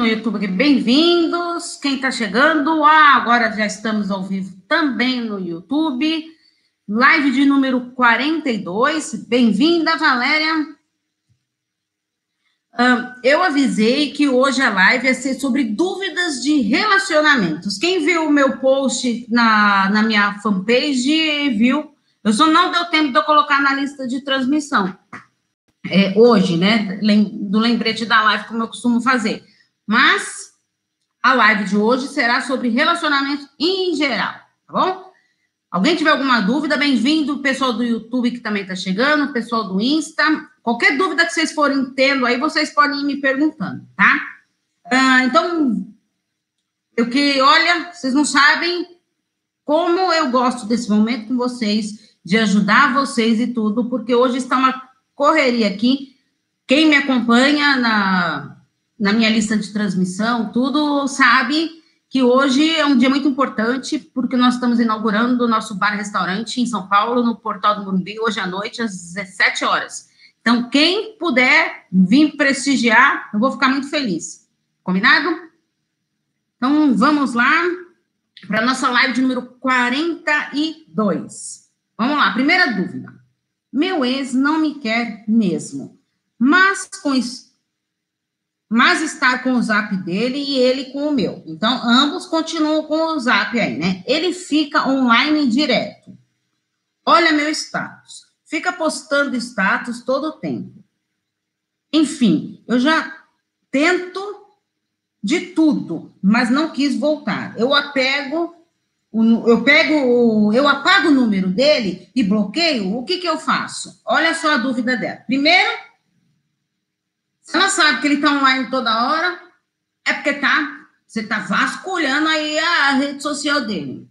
no YouTube, bem-vindos. Quem está chegando, ah, agora já estamos ao vivo também no YouTube. Live de número 42. Bem-vinda, Valéria. eu avisei que hoje a live ia ser sobre dúvidas de relacionamentos. Quem viu o meu post na, na minha fanpage viu. Eu só não deu tempo de eu colocar na lista de transmissão. É, hoje, né? Do lembrete da live, como eu costumo fazer. Mas a live de hoje será sobre relacionamento em geral, tá bom? Alguém tiver alguma dúvida, bem-vindo, pessoal do YouTube que também está chegando, pessoal do Insta. Qualquer dúvida que vocês forem tendo aí, vocês podem ir me perguntando, tá? Ah, então, eu que, olha, vocês não sabem como eu gosto desse momento com vocês, de ajudar vocês e tudo, porque hoje está uma correria aqui. Quem me acompanha na, na minha lista de transmissão, tudo sabe que hoje é um dia muito importante, porque nós estamos inaugurando o nosso bar-restaurante em São Paulo, no Portal do Morumbi, hoje à noite, às 17 horas. Então, quem puder vir prestigiar, eu vou ficar muito feliz. Combinado? Então, vamos lá para a nossa live de número 42. Vamos lá, primeira dúvida. Meu ex não me quer mesmo, mas com mas está com o zap dele e ele com o meu. Então, ambos continuam com o zap aí, né? Ele fica online direto. Olha meu status. Fica postando status todo o tempo. Enfim, eu já tento de tudo, mas não quis voltar. Eu apego, eu pego, eu apago o número dele e bloqueio. O que que eu faço? Olha só a dúvida dela. Primeiro, ela sabe que ele está online toda hora, é porque tá, você está vasculhando aí a rede social dele.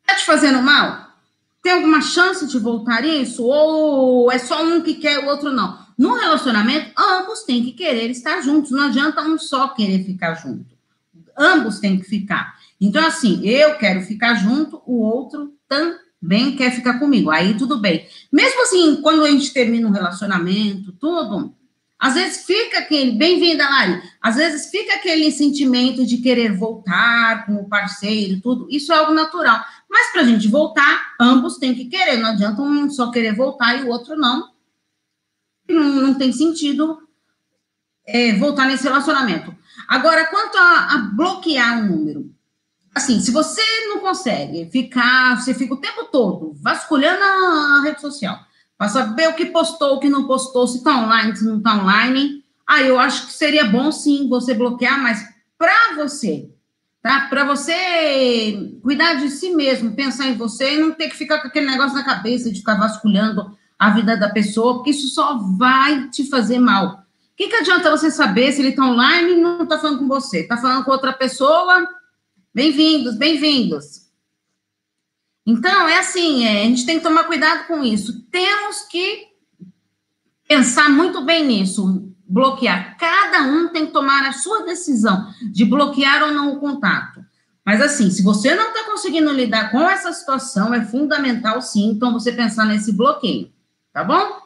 Está te fazendo mal? Tem alguma chance de voltar isso? Ou é só um que quer, o outro não? No relacionamento, ambos têm que querer estar juntos. Não adianta um só querer ficar junto. Ambos têm que ficar. Então, assim, eu quero ficar junto, o outro também bem quer ficar comigo. Aí tudo bem. Mesmo assim, quando a gente termina um relacionamento, tudo, às vezes fica aquele, bem-vinda, Lari, às vezes fica aquele sentimento de querer voltar com o parceiro, tudo, isso é algo natural. Mas para a gente voltar, ambos têm que querer, não adianta um só querer voltar e o outro não. Não, não tem sentido é, voltar nesse relacionamento. Agora, quanto a, a bloquear um número, assim, se você não consegue ficar, você fica o tempo todo vasculhando a rede social, para saber o que postou, o que não postou, se está online, se não está online, aí eu acho que seria bom sim você bloquear, mas para você, tá? Para você cuidar de si mesmo, pensar em você e não ter que ficar com aquele negócio na cabeça de ficar vasculhando a vida da pessoa, porque isso só vai te fazer mal. O que, que adianta você saber se ele está online e não está falando com você? Está falando com outra pessoa, Bem-vindos, bem-vindos. Então, é assim, é, a gente tem que tomar cuidado com isso. Temos que pensar muito bem nisso, bloquear. Cada um tem que tomar a sua decisão de bloquear ou não o contato. Mas assim, se você não está conseguindo lidar com essa situação, é fundamental sim, então você pensar nesse bloqueio, tá bom?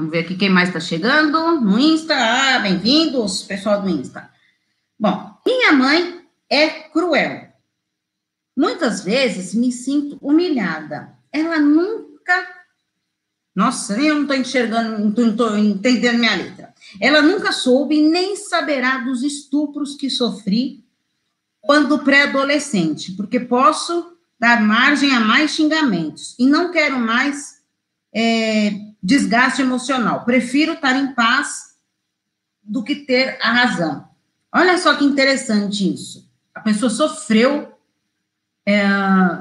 Vamos ver aqui quem mais está chegando no Insta. Ah, bem-vindos, pessoal do Insta. Bom, minha mãe é cruel. Muitas vezes me sinto humilhada. Ela nunca. Nossa, eu não estou enxergando, não estou entendendo minha letra. Ela nunca soube nem saberá dos estupros que sofri quando pré-adolescente, porque posso dar margem a mais xingamentos e não quero mais é, desgaste emocional. Prefiro estar em paz do que ter a razão. Olha só que interessante isso. A pessoa sofreu é,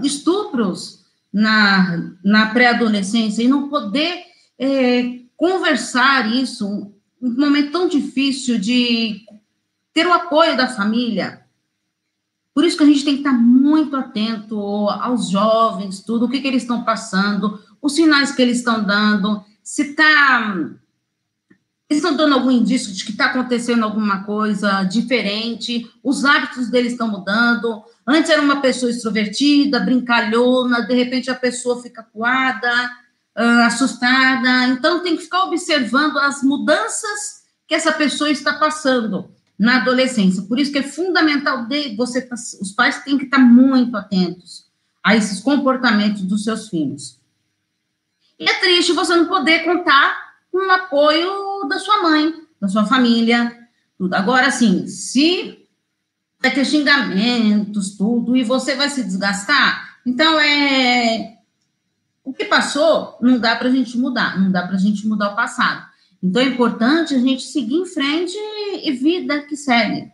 estupros na, na pré-adolescência e não poder é, conversar isso, um, momento tão difícil de ter o apoio da família. Por isso que a gente tem que estar muito atento aos jovens, tudo, o que, que eles estão passando, os sinais que eles estão dando, se está estão dando algum indício de que está acontecendo alguma coisa diferente, os hábitos deles estão mudando. Antes era uma pessoa extrovertida, brincalhona, de repente a pessoa fica coada, uh, assustada. Então tem que ficar observando as mudanças que essa pessoa está passando na adolescência. Por isso que é fundamental de você, os pais têm que estar muito atentos a esses comportamentos dos seus filhos. E é triste você não poder contar com o apoio da sua mãe, da sua família, tudo. Agora, assim, se vai ter xingamentos, tudo, e você vai se desgastar, então é. O que passou não dá para a gente mudar, não dá para a gente mudar o passado. Então é importante a gente seguir em frente e vida que segue,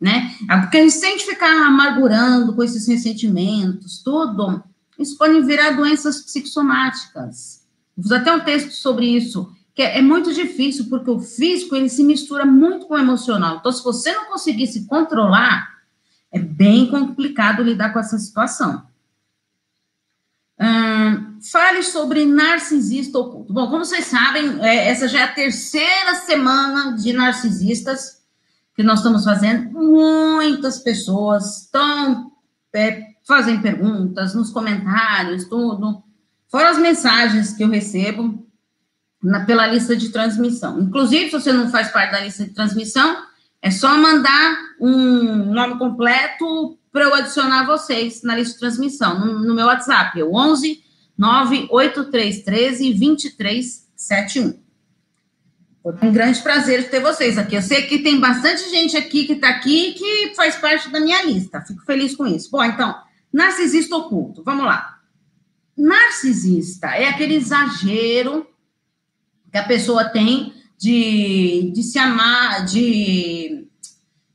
né? Porque a gente sente ficar amargurando com esses ressentimentos, tudo, isso pode virar doenças psicossomáticas. Vou até um texto sobre isso, que é, é muito difícil, porque o físico, ele se mistura muito com o emocional. Então, se você não conseguir se controlar, é bem complicado lidar com essa situação. Hum, fale sobre narcisista oculto. Bom, como vocês sabem, é, essa já é a terceira semana de narcisistas que nós estamos fazendo. Muitas pessoas estão é, fazem perguntas nos comentários, tudo. Fora as mensagens que eu recebo na, pela lista de transmissão. Inclusive, se você não faz parte da lista de transmissão, é só mandar um nome completo para eu adicionar vocês na lista de transmissão, no, no meu WhatsApp, é o 11 98313 2371. Um grande prazer ter vocês aqui. Eu sei que tem bastante gente aqui que está aqui que faz parte da minha lista. Fico feliz com isso. Bom, então, narcisista oculto. Vamos lá. Narcisista é aquele exagero que a pessoa tem de, de se amar, de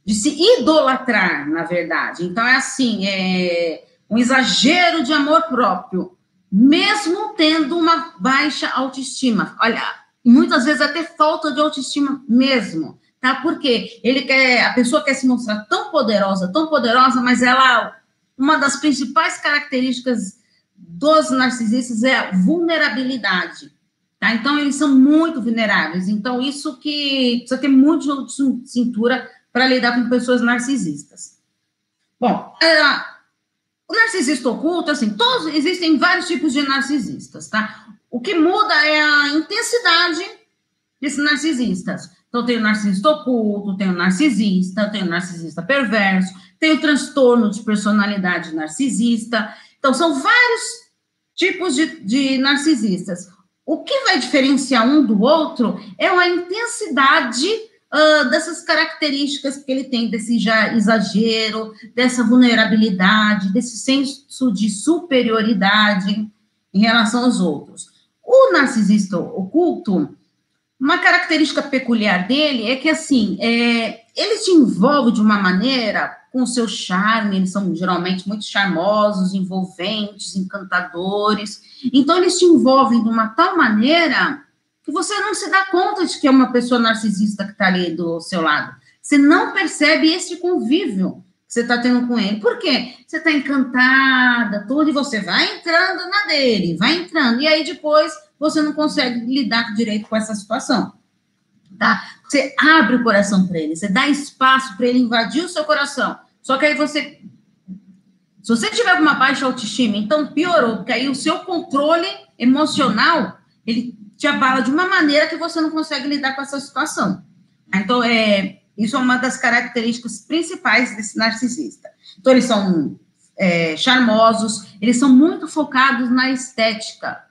de se idolatrar, na verdade. Então, é assim, é um exagero de amor próprio, mesmo tendo uma baixa autoestima. Olha, muitas vezes até falta de autoestima mesmo, tá? Porque ele quer, a pessoa quer se mostrar tão poderosa, tão poderosa, mas ela, uma das principais características dos narcisistas é a vulnerabilidade. Tá? Então, eles são muito vulneráveis. Então, isso que precisa ter muito de cintura para lidar com pessoas narcisistas. Bom, é, o narcisista oculto, assim, todos existem vários tipos de narcisistas, tá? O que muda é a intensidade desses narcisistas. Então, tem o narcisista oculto, tem o narcisista, tem o narcisista perverso, tem o transtorno de personalidade narcisista. Então, são vários tipos de, de narcisistas. O que vai diferenciar um do outro é a intensidade uh, dessas características que ele tem, desse já exagero, dessa vulnerabilidade, desse senso de superioridade em relação aos outros. O narcisista oculto, uma característica peculiar dele é que, assim, é, ele te envolve de uma maneira com seu charme, eles são geralmente muito charmosos, envolventes, encantadores. Então, eles te envolvem de uma tal maneira que você não se dá conta de que é uma pessoa narcisista que está ali do seu lado. Você não percebe esse convívio que você está tendo com ele. Por quê? Você está encantada, tudo, e você vai entrando na dele, vai entrando, e aí depois você não consegue lidar direito com essa situação. Tá? Você abre o coração para ele, você dá espaço para ele invadir o seu coração. Só que aí você. Se você tiver uma baixa autoestima, então piorou, porque aí o seu controle emocional ele te abala de uma maneira que você não consegue lidar com essa situação. Então, é, isso é uma das características principais desse narcisista. Então, eles são é, charmosos, eles são muito focados na estética.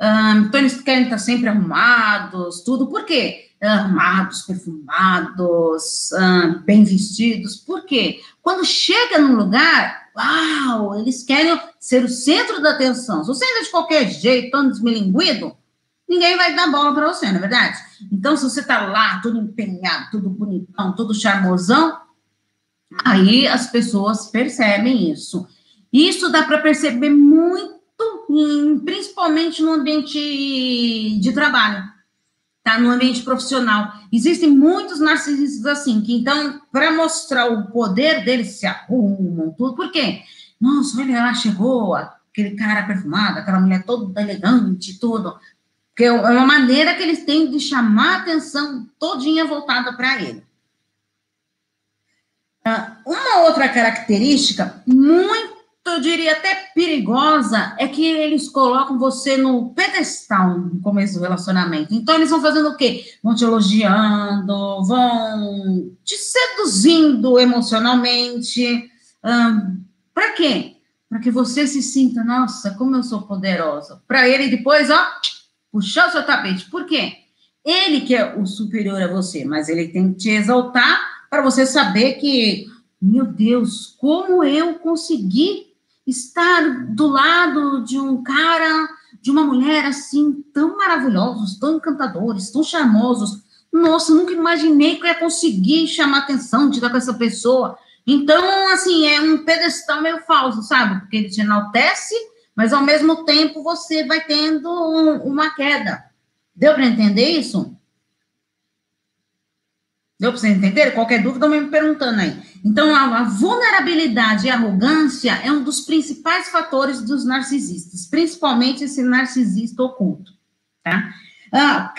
Um, então, eles querem estar sempre arrumados, tudo. Por quê? Arrumados, perfumados, um, bem vestidos. Por quê? Quando chega num lugar, uau, eles querem ser o centro da atenção. Se você anda de qualquer jeito, tão desmilinguido, ninguém vai dar bola para você, não é verdade? Então, se você está lá, tudo empenhado, tudo bonitão, tudo charmosão, aí as pessoas percebem isso. Isso dá para perceber muito, principalmente no ambiente de trabalho, tá? No ambiente profissional. Existem muitos narcisistas assim, que então, para mostrar o poder deles, se arrumam, tudo. Por quê? Nossa, olha lá, chegou aquele cara perfumado, aquela mulher toda elegante, tudo Porque é uma maneira que eles têm de chamar a atenção todinha voltada para ele. Ah, uma outra característica muito eu diria até perigosa, é que eles colocam você no pedestal no começo do relacionamento. Então, eles vão fazendo o quê? Vão te elogiando, vão te seduzindo emocionalmente. Um, Para quê? Para que você se sinta, nossa, como eu sou poderosa. Para ele depois, ó, puxar o seu tapete. Por quê? Ele que é o superior a você, mas ele tem que te exaltar para você saber que, meu Deus, como eu consegui estar do lado de um cara, de uma mulher assim, tão maravilhosos, tão encantadores, tão charmosos. Nossa, nunca imaginei que eu ia conseguir chamar atenção, tirar com essa pessoa. Então, assim, é um pedestal meio falso, sabe? Porque ele te enaltece, mas ao mesmo tempo você vai tendo um, uma queda. Deu para entender isso? Deu para você entender? Qualquer dúvida, me perguntando aí. Então, a, a, vulnerabilidade e a arrogância é um dos principais fatores dos narcisistas, principalmente esse narcisista oculto. Tá? Ah,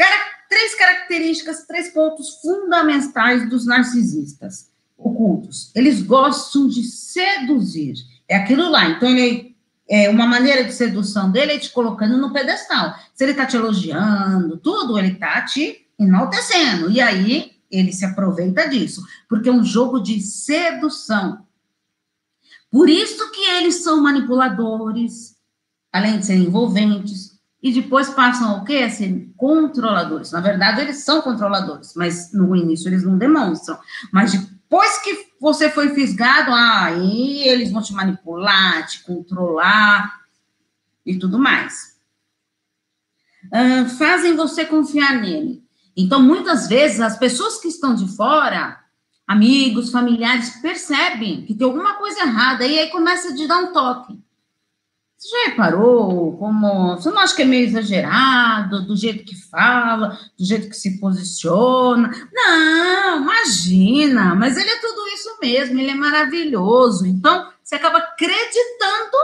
três características, três pontos fundamentais dos narcisistas ocultos. Eles gostam de seduzir. É aquilo lá. Então, ele é uma maneira de sedução dele é te colocando no pedestal. Se ele está te elogiando, tudo, ele está te enaltecendo. E aí ele se aproveita disso, porque é um jogo de sedução. Por isso que eles são manipuladores, além de serem envolventes, e depois passam o quê? A ser controladores. Na verdade, eles são controladores, mas no início eles não demonstram. Mas depois que você foi fisgado, aí eles vão te manipular, te controlar e tudo mais. Uh, fazem você confiar nele. Então, muitas vezes, as pessoas que estão de fora, amigos, familiares, percebem que tem alguma coisa errada e aí começa a dar um toque. Você já reparou como. Você não acha que é meio exagerado, do jeito que fala, do jeito que se posiciona? Não, imagina, mas ele é tudo isso mesmo, ele é maravilhoso. Então, você acaba acreditando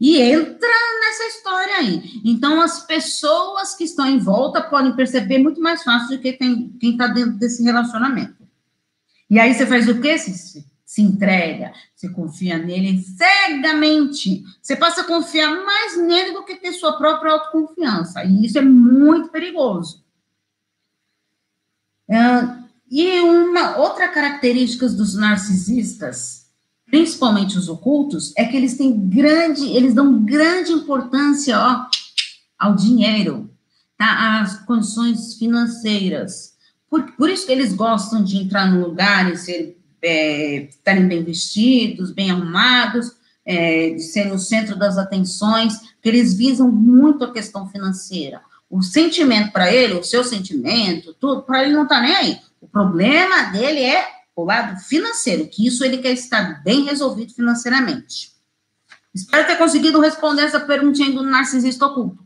e entra nessa história aí. Então, as pessoas que estão em volta podem perceber muito mais fácil do que tem, quem está dentro desse relacionamento. E aí você faz o quê? Se, entrega, você confia nele cegamente. Você passa a confiar mais nele do que ter sua própria autoconfiança. E isso é muito perigoso. Uh, e uma outra característica dos narcisistas principalmente os ocultos, é que eles têm grande, eles dão grande importância ó, ao dinheiro, tá? às condições financeiras. Por, por isso que eles gostam de entrar no lugar e ser, é, estarem bem vestidos, bem arrumados, é, de ser no centro das atenções, porque eles visam muito a questão financeira. O sentimento para ele, o seu sentimento, tudo, para ele não está nem aí. O problema dele é o lado financeiro, que isso ele quer estar bem resolvido financeiramente. Espero ter conseguido responder essa perguntinha do narcisista oculto.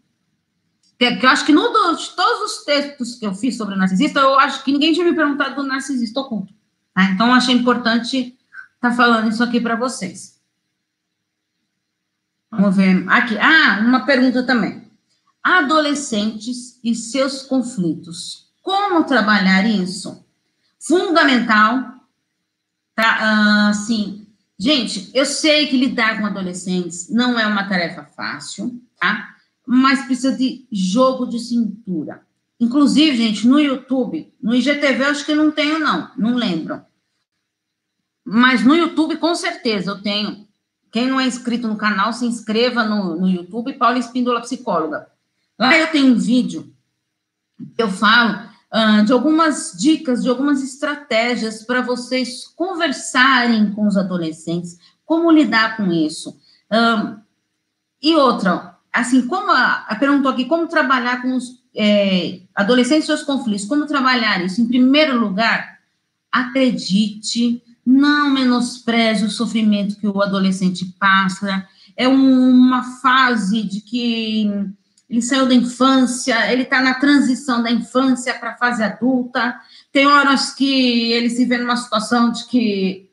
Que, eu acho que no de todos os textos que eu fiz sobre narcisista, eu acho que ninguém tinha me perguntado do narcisista oculto. Tá? Então, achei importante estar tá falando isso aqui para vocês. Vamos ver. Aqui. Ah, uma pergunta também. Adolescentes e seus conflitos. Como trabalhar isso? Fundamental Tá, assim, gente, eu sei que lidar com adolescentes não é uma tarefa fácil, tá? Mas precisa de jogo de cintura. Inclusive, gente, no YouTube, no IGTV, eu acho que não tenho, não, não lembro. Mas no YouTube, com certeza, eu tenho. Quem não é inscrito no canal, se inscreva no, no YouTube, Paula Espíndola Psicóloga. Lá eu tenho um vídeo que eu falo uh, de algumas dicas, de algumas estratégias para vocês conversarem com os adolescentes, como lidar com isso. Uh, e outra, assim, como a, a perguntou aqui, como trabalhar com os é, adolescentes e seus conflitos, como trabalhar isso? Em primeiro lugar, acredite, não menospreze o sofrimento que o adolescente passa. É uma fase de que ele saiu da infância, ele está na transição da infância para a fase adulta. Tem horas que ele se vê numa situação de que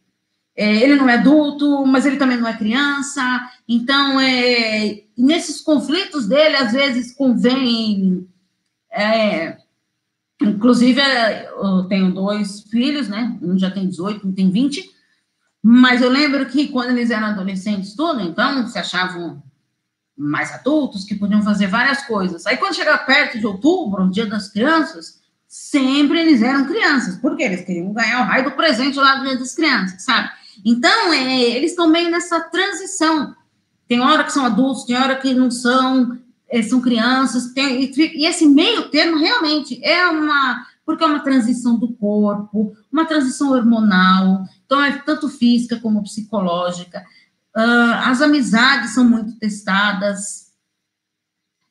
é, ele não é adulto, mas ele também não é criança. Então, é, nesses conflitos dele, às vezes convém É, inclusive, é, eu tenho dois filhos, né? Um já tem 18, um tem 20. Mas eu lembro que quando eles eram adolescentes, tudo, então se achavam mais adultos, que podiam fazer várias coisas. Aí, quando chegava perto de outubro, o dia das crianças, sempre eles eram crianças, porque eles queriam ganhar o raio do presente lá do dia das crianças, sabe? Então, é, eles estão meio nessa transição. Tem hora que são adultos, tem hora que não são, é, são crianças, tem, e, e esse meio termo realmente é uma. Porque é uma transição do corpo, uma transição hormonal, então é tanto física como psicológica. Uh, as amizades são muito testadas,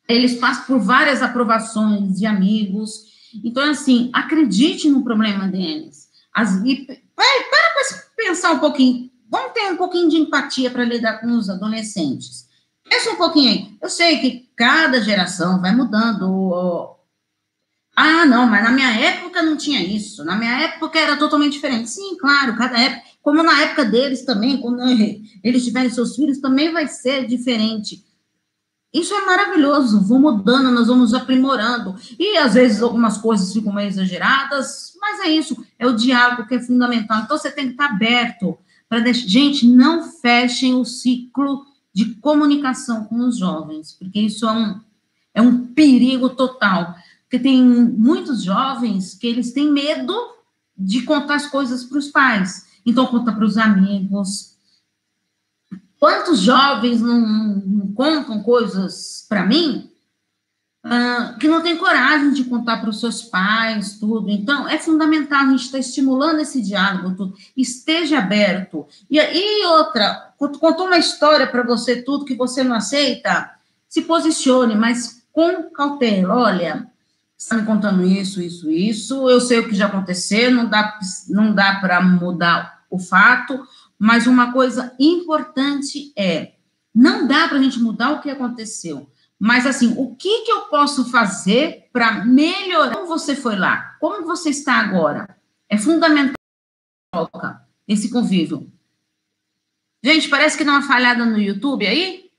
eles passam por várias aprovações de amigos. Então, assim, acredite no problema deles. As, e, para para pensar um pouquinho. Vamos ter um pouquinho de empatia para lidar com os adolescentes. Pensa um pouquinho aí. Eu sei que cada geração vai mudando. Ah, não, mas na minha época não tinha isso. Na minha época era totalmente diferente. Sim, claro, cada época como na época deles também, quando eles tiverem seus filhos, também vai ser diferente. Isso é maravilhoso, vão mudando, nós vamos aprimorando. E às vezes algumas coisas ficam meio exageradas, mas é isso, é o diálogo que é fundamental. Então você tem que estar aberto para deixar. Gente, não fechem o ciclo de comunicação com os jovens, porque isso é um, é um perigo total. Porque tem muitos jovens que eles têm medo de contar as coisas para os pais. Então, conta para os amigos. Quantos jovens não, não contam coisas para mim uh, que não tem coragem de contar para os seus pais, tudo? Então, é fundamental a gente estar tá estimulando esse diálogo, tudo. Esteja aberto. E, e outra, contou uma história para você, tudo que você não aceita, se posicione, mas com cautela. Olha, está me contando isso, isso, isso, eu sei o que já aconteceu, não dá, não dá para mudar o fato, mas uma coisa importante é, não dá para a gente mudar o que aconteceu, mas assim, o que, que eu posso fazer para melhorar? Como você foi lá? Como você está agora? É fundamental esse convívio. Gente, parece que dá uma falhada no YouTube aí.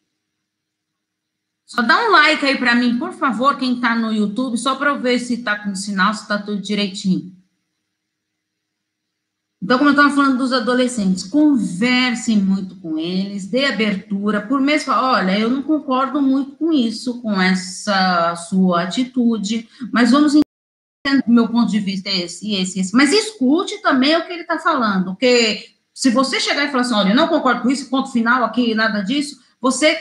Só dá um like aí para mim, por favor, quem está no YouTube, só para eu ver se está com sinal, se está tudo direitinho. Então, como eu estava falando dos adolescentes, conversem muito com eles, dê abertura, por mês, olha, eu não concordo muito com isso, com essa sua atitude, mas vamos entender, meu ponto de vista é esse, esse, esse, mas escute também o que ele está falando, porque se você chegar e falar assim, olha, eu não concordo com isso, ponto final aqui, nada disso, você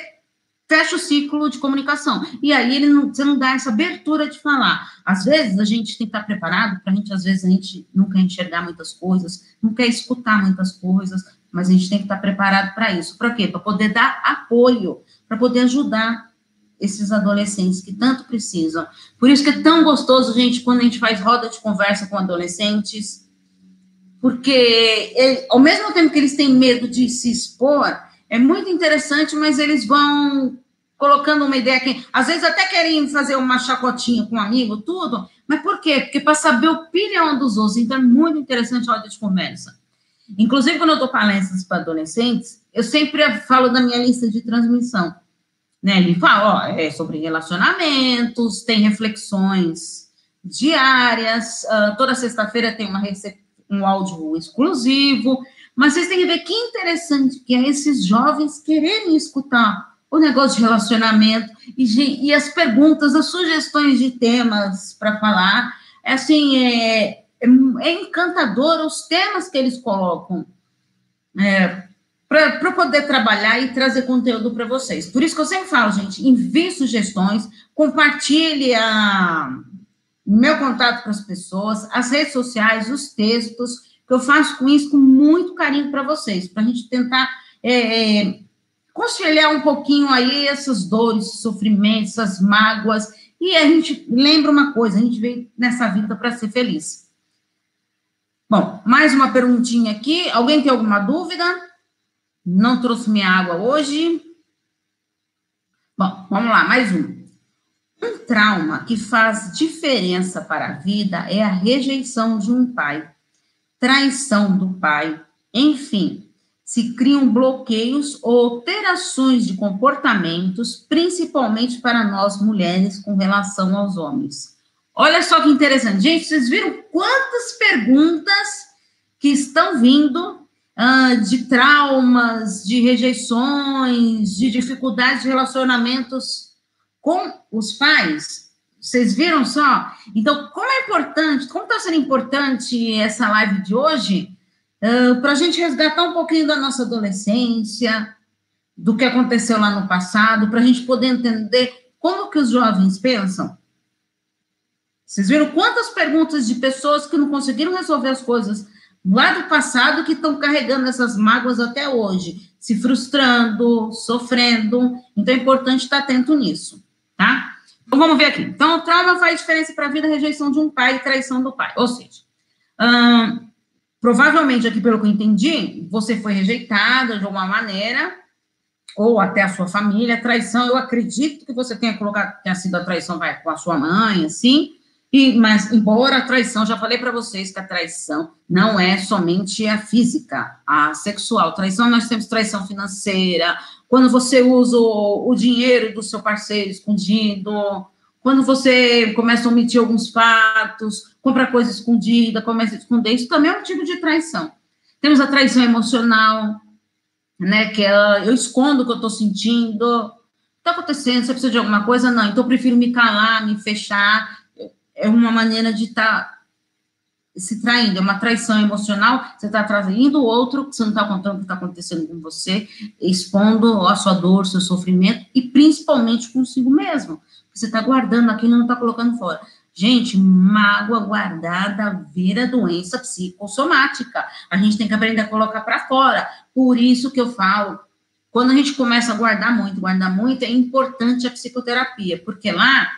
fecha o ciclo de comunicação. E aí ele não, você não dá essa abertura de falar. Às vezes a gente tem que estar preparado para a gente, às vezes, a gente não quer enxergar muitas coisas, não quer escutar muitas coisas, mas a gente tem que estar preparado para isso. Para quê? Para poder dar apoio, para poder ajudar esses adolescentes que tanto precisam. Por isso que é tão gostoso, gente, quando a gente faz roda de conversa com adolescentes, porque ele, ao mesmo tempo que eles têm medo de se expor, é muito interessante, mas eles vão colocando uma ideia que às vezes até querem fazer uma chacotinha com um amigo, tudo, mas por quê? Porque para saber a opinião dos outros, então é muito interessante a hora de conversa. Inclusive, quando eu dou palestras para adolescentes, eu sempre falo da minha lista de transmissão. Né? Ele fala, ó, é sobre relacionamentos, tem reflexões diárias, uh, toda sexta-feira tem uma um áudio exclusivo, mas vocês têm que ver que interessante que é esses jovens quererem escutar o negócio de relacionamento e, e as perguntas, as sugestões de temas para falar. É assim, é, é, é, encantador os temas que eles colocam é, para poder trabalhar e trazer conteúdo para vocês. Por isso que eu sempre falo, gente, envie sugestões, compartilhe a, meu contato com as pessoas, as redes sociais, os textos que eu faço com isso com muito carinho para vocês, para a gente tentar é, é, um pouquinho aí essas dores, sofrimentos, essas mágoas, e a gente lembra uma coisa, a gente veio nessa vida para ser feliz. Bom, mais uma perguntinha aqui, alguém tem alguma dúvida? Não trouxe minha água hoje? Bom, vamos lá, mais um. Um trauma que faz diferença para a vida é a rejeição de um pai traição do pai, enfim, se criam bloqueios ou alterações de comportamentos, principalmente para nós mulheres com relação aos homens. Olha só que interessante. Gente, vocês viram quantas perguntas que estão vindo uh, de traumas, de rejeições, de dificuldades de relacionamentos com os pais? Vocês viram só? Então, como é importante, como está sendo importante essa live de hoje, uh, para a gente resgatar um pouquinho da nossa adolescência, do que aconteceu lá no passado, para a gente poder entender como que os jovens pensam. Vocês viram quantas perguntas de pessoas que não conseguiram resolver as coisas lá do passado que estão carregando essas mágoas até hoje, se frustrando, sofrendo. Então é importante estar atento nisso, tá? Então vamos ver aqui. Então, o trauma faz diferença para a vida, rejeição de um pai e traição do pai. Ou seja, hum, provavelmente, aqui pelo que eu entendi, você foi rejeitada de alguma maneira, ou até a sua família, traição, eu acredito que você tenha colocado, tenha sido a traição vai, com a sua mãe, assim, e, mas, embora a traição, já falei para vocês que a traição não é somente a física, a sexual. Traição, nós temos traição financeira, quando você usa o, dinheiro do seu parceiro escondido, quando você começa a omitir alguns fatos, compra coisa escondida, começa a esconder, isso também é um tipo de traição. Temos a traição emocional, né, que é, eu escondo o que eu estou sentindo, está acontecendo, você precisa de alguma coisa? Não, então eu prefiro me calar, me fechar, é uma maneira de estar tá se traindo, é uma traição emocional, você está traindo o outro, você não está contando o que está acontecendo com você, expondo a sua dor, seu sofrimento, e principalmente consigo mesmo. Você está guardando aquilo e não está colocando fora. Gente, mágoa guardada vira doença psicossomática. A gente tem que aprender a colocar para fora. Por isso que eu falo, quando a gente começa a guardar muito, guardar muito, é importante a psicoterapia, porque lá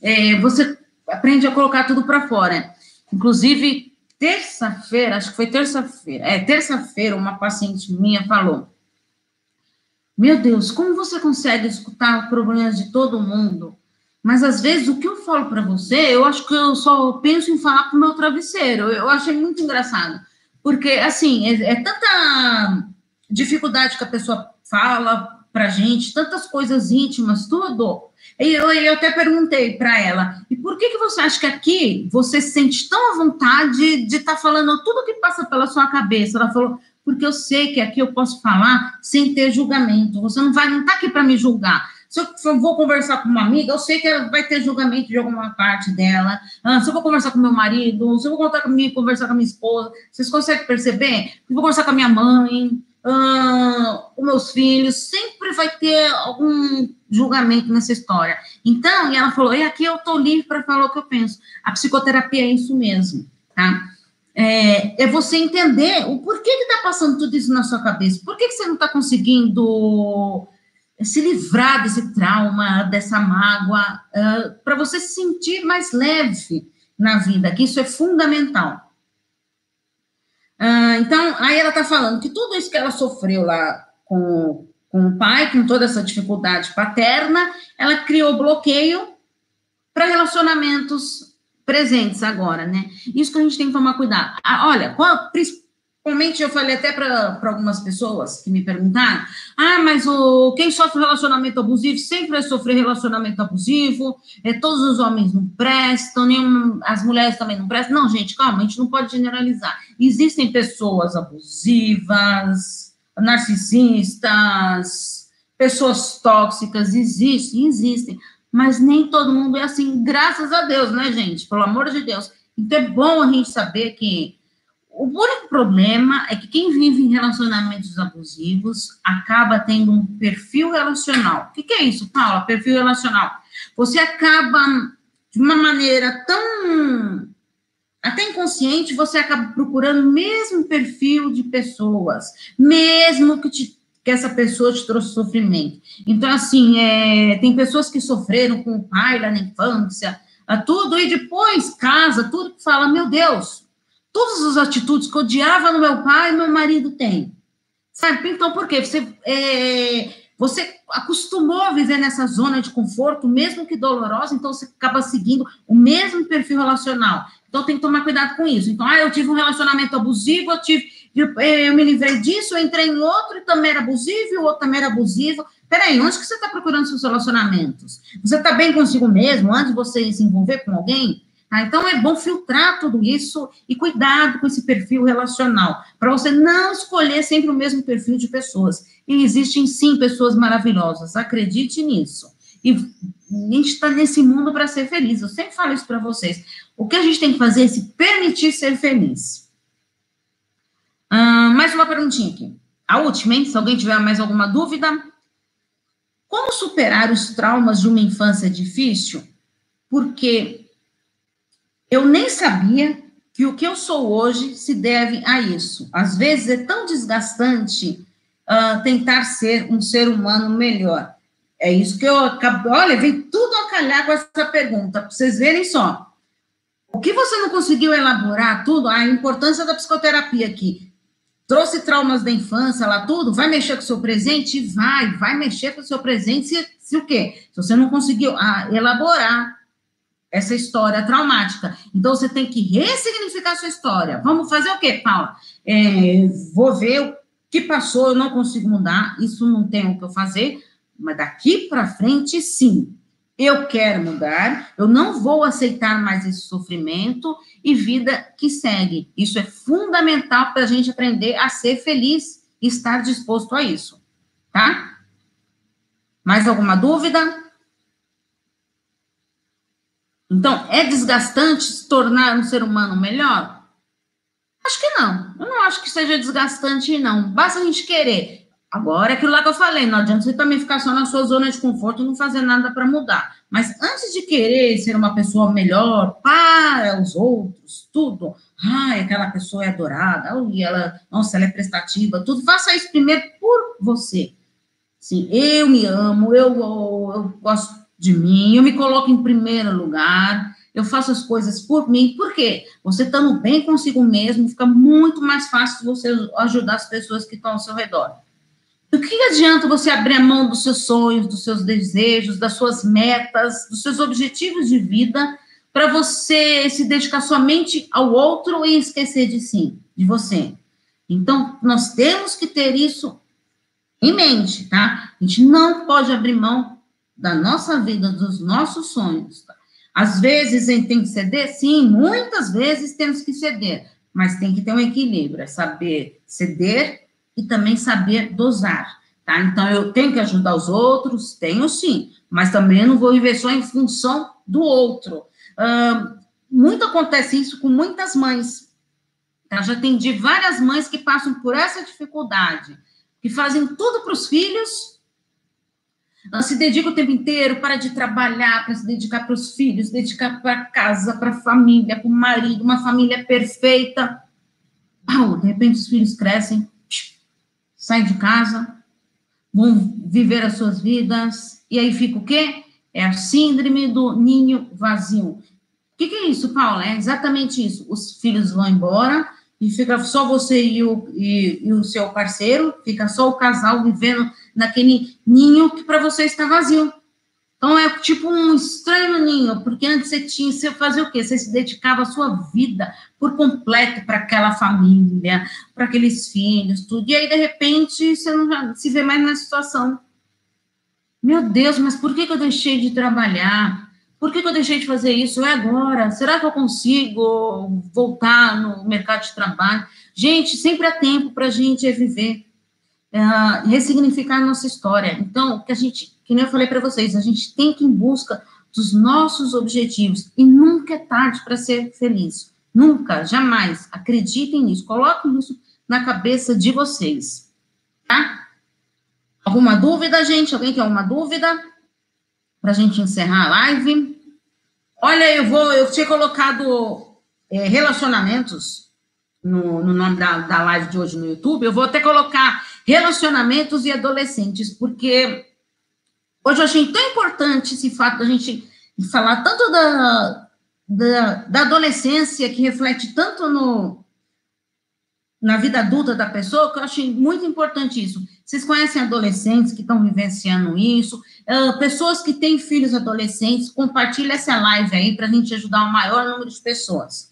é, você aprende a colocar tudo para fora. Inclusive, terça-feira, acho que foi terça-feira, é, terça-feira, uma paciente minha falou: Meu Deus, como você consegue escutar problemas de todo mundo? Mas às vezes o que eu falo para você, eu acho que eu só penso em falar pro meu travesseiro. Eu achei muito engraçado. Porque, assim, é, é tanta dificuldade que a pessoa fala pra gente, tantas coisas íntimas, tudo e eu, eu até perguntei para ela, e por que, que você acha que aqui você se sente tão à vontade de estar tá falando tudo que passa pela sua cabeça? Ela falou, porque eu sei que aqui eu posso falar sem ter julgamento. Você não vai, não está aqui para me julgar. Se eu vou conversar com uma amiga, eu sei que vai ter julgamento de alguma parte dela. Ah, se eu vou conversar com meu marido, se eu vou contar comigo, conversar com minha esposa, vocês conseguem perceber? Eu vou conversar com a minha mãe, ah, os meus filhos, sempre vai ter algum julgamento nessa história. Então, e ela falou, e aqui eu estou livre para falar o que eu penso. A psicoterapia é isso mesmo, tá? É, é você entender o porquê que está passando tudo isso na sua cabeça. Por que, que você não está conseguindo se livrar desse trauma, dessa mágoa, uh, para você se sentir mais leve na vida, que isso é fundamental. Uh, então, aí ela está falando que tudo isso que ela sofreu lá com, com o pai, com toda essa dificuldade paterna, ela criou bloqueio para relacionamentos presentes agora, né? Isso que a gente tem que tomar cuidado. Ah, olha, qual, principalmente eu falei até para algumas pessoas que me perguntaram: ah, mas o, quem sofre relacionamento abusivo sempre vai sofrer relacionamento abusivo, é, todos os homens não prestam, nenhum, as mulheres também não prestam. Não, gente, calma, a gente não pode generalizar. Existem pessoas abusivas, narcisistas, pessoas tóxicas, existem, existem, mas nem todo mundo é assim, graças a Deus, né, gente? Pelo amor de Deus. Então é bom a gente saber que o único problema é que quem vive em relacionamentos abusivos acaba tendo um perfil relacional. O que, que é isso, Paula? Perfil relacional. Você acaba, de uma maneira tão até inconsciente, você acaba procurando o mesmo perfil de pessoas, mesmo que, te, que essa pessoa te trouxe sofrimento. Então, assim, é, tem pessoas que sofreram com o pai lá na infância, tudo, e depois casa, tudo que fala, meu Deus, todas as atitudes que odiava no meu pai, meu marido tem. Sabe? Então, por quê? Você, é, você acostumou a viver nessa zona de conforto, mesmo que dolorosa, então você acaba seguindo o mesmo perfil relacional. Então, tem que tomar cuidado com isso. Então, ah, eu tive um relacionamento abusivo, eu tive eu me livrei disso, eu entrei em outro e também era abusivo, e o outro também era abusivo. Peraí, onde que você está procurando seus relacionamentos? Você está bem consigo mesmo antes de você se envolver com alguém? Ah, então é bom filtrar tudo isso e cuidado com esse perfil relacional, para você não escolher sempre o mesmo perfil de pessoas. E existem sim pessoas maravilhosas, acredite nisso. E a gente está nesse mundo para ser feliz. Eu sempre falo isso para vocês. O que a gente tem que fazer é se permitir ser feliz. mais uma perguntinha aqui. A última, hein? Se alguém tiver mais alguma dúvida. Como superar os traumas de uma infância difícil? Porque eu nem sabia que o que eu sou hoje se deve a isso. Às vezes é tão desgastante uh, tentar ser um ser humano melhor. É isso que eu acabo. Olha, vem tudo a calhar com essa pergunta, para vocês verem só. O que você não conseguiu elaborar tudo, a importância da psicoterapia aqui. Trouxe traumas da infância lá, tudo, vai mexer com o seu presente? Vai, vai mexer com o seu presente se, se o quê? Se você não conseguiu ah, elaborar essa história traumática. Então, você tem que ressignificar sua história. Vamos fazer o quê, Paula? É, vou ver o que passou, eu não consigo mudar, isso não tem o que eu fazer, mas daqui para frente, sim. Eu quero mudar, eu não vou aceitar mais esse sofrimento e vida que segue. Isso é fundamental para a gente aprender a ser feliz e estar disposto a isso, tá? Mais alguma dúvida? Então, é desgastante se tornar um ser humano melhor? Acho que não. Eu não acho que seja desgastante, não. Basta a gente querer. Agora, é aquilo lá que eu falei, não adianta você também ficar só na sua zona de conforto e não fazer nada para mudar. Mas antes de querer ser uma pessoa melhor para os outros, tudo, ai, aquela pessoa é adorada, ai, ela, nossa, ela é prestativa, tudo, faça isso primeiro por você. Sim, eu me amo, eu, eu, eu gosto de mim, eu me coloco em primeiro lugar, eu faço as coisas por mim, por quê? Você estando bem consigo mesmo, fica muito mais fácil você ajudar as pessoas que estão ao seu redor. Do que adianta você abrir a mão dos seus sonhos, dos seus desejos, das suas metas, dos seus objetivos de vida, para você se dedicar somente ao outro e esquecer de si, de você? Então, nós temos que ter isso em mente, tá? A gente não pode abrir mão da nossa vida, dos nossos sonhos. Tá? Às vezes a gente tem que ceder, sim, muitas vezes temos que ceder, mas tem que ter um equilíbrio, é saber ceder e também saber dosar, tá? Então eu tenho que ajudar os outros, tenho sim, mas também não vou viver só em função do outro. Uh, muito acontece isso com muitas mães. Tá? Já atendi várias mães que passam por essa dificuldade, que fazem tudo para os filhos se dedica o tempo inteiro para de trabalhar, para se dedicar para os filhos, dedicar para casa, para a família, para o marido, uma família perfeita. Pau, de repente os filhos crescem, saem de casa, vão viver as suas vidas, e aí fica o quê? É a síndrome do ninho vazio. O que, que é isso, Paula? É exatamente isso. Os filhos vão embora, e fica só você e o, e, e o seu parceiro, fica só o casal vivendo naquele ninho que para você está vazio. Então é tipo um estranho ninho, porque antes você tinha, você fazia o quê? Você se dedicava a sua vida por completo para aquela família, para aqueles filhos, tudo. E aí, de repente, você não se vê mais na situação. Meu Deus, mas por que, que eu deixei de trabalhar? Por que, que eu deixei de fazer isso? É agora? Será que eu consigo voltar no mercado de trabalho? Gente, sempre há tempo para a gente viver uh, ressignificar nossa história. Então, que a gente, que nem eu falei para vocês, a gente tem que ir em busca dos nossos objetivos e nunca é tarde para ser feliz. Nunca, jamais. Acreditem nisso, coloquem isso na cabeça de vocês. Tá? Alguma dúvida, gente? Alguém tem alguma dúvida? Para a gente encerrar a live. Olha, eu vou, eu tinha colocado é, relacionamentos no, no nome da, da live de hoje no YouTube. Eu vou até colocar relacionamentos e adolescentes, porque hoje eu achei tão importante esse fato da gente falar tanto da, da, da adolescência, que reflete tanto no, na vida adulta da pessoa, que eu achei muito importante isso. Vocês conhecem adolescentes que estão vivenciando isso, uh, pessoas que têm filhos adolescentes, compartilha essa live aí para a gente ajudar o maior número de pessoas.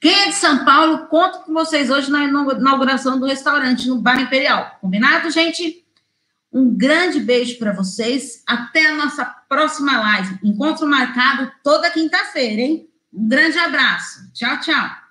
Quem é de São Paulo, conto com vocês hoje na inauguração do restaurante no Bar Imperial. Combinado, gente? Um grande beijo para vocês. Até a nossa próxima live. Encontro marcado toda quinta-feira, hein? Um grande abraço. Tchau, tchau.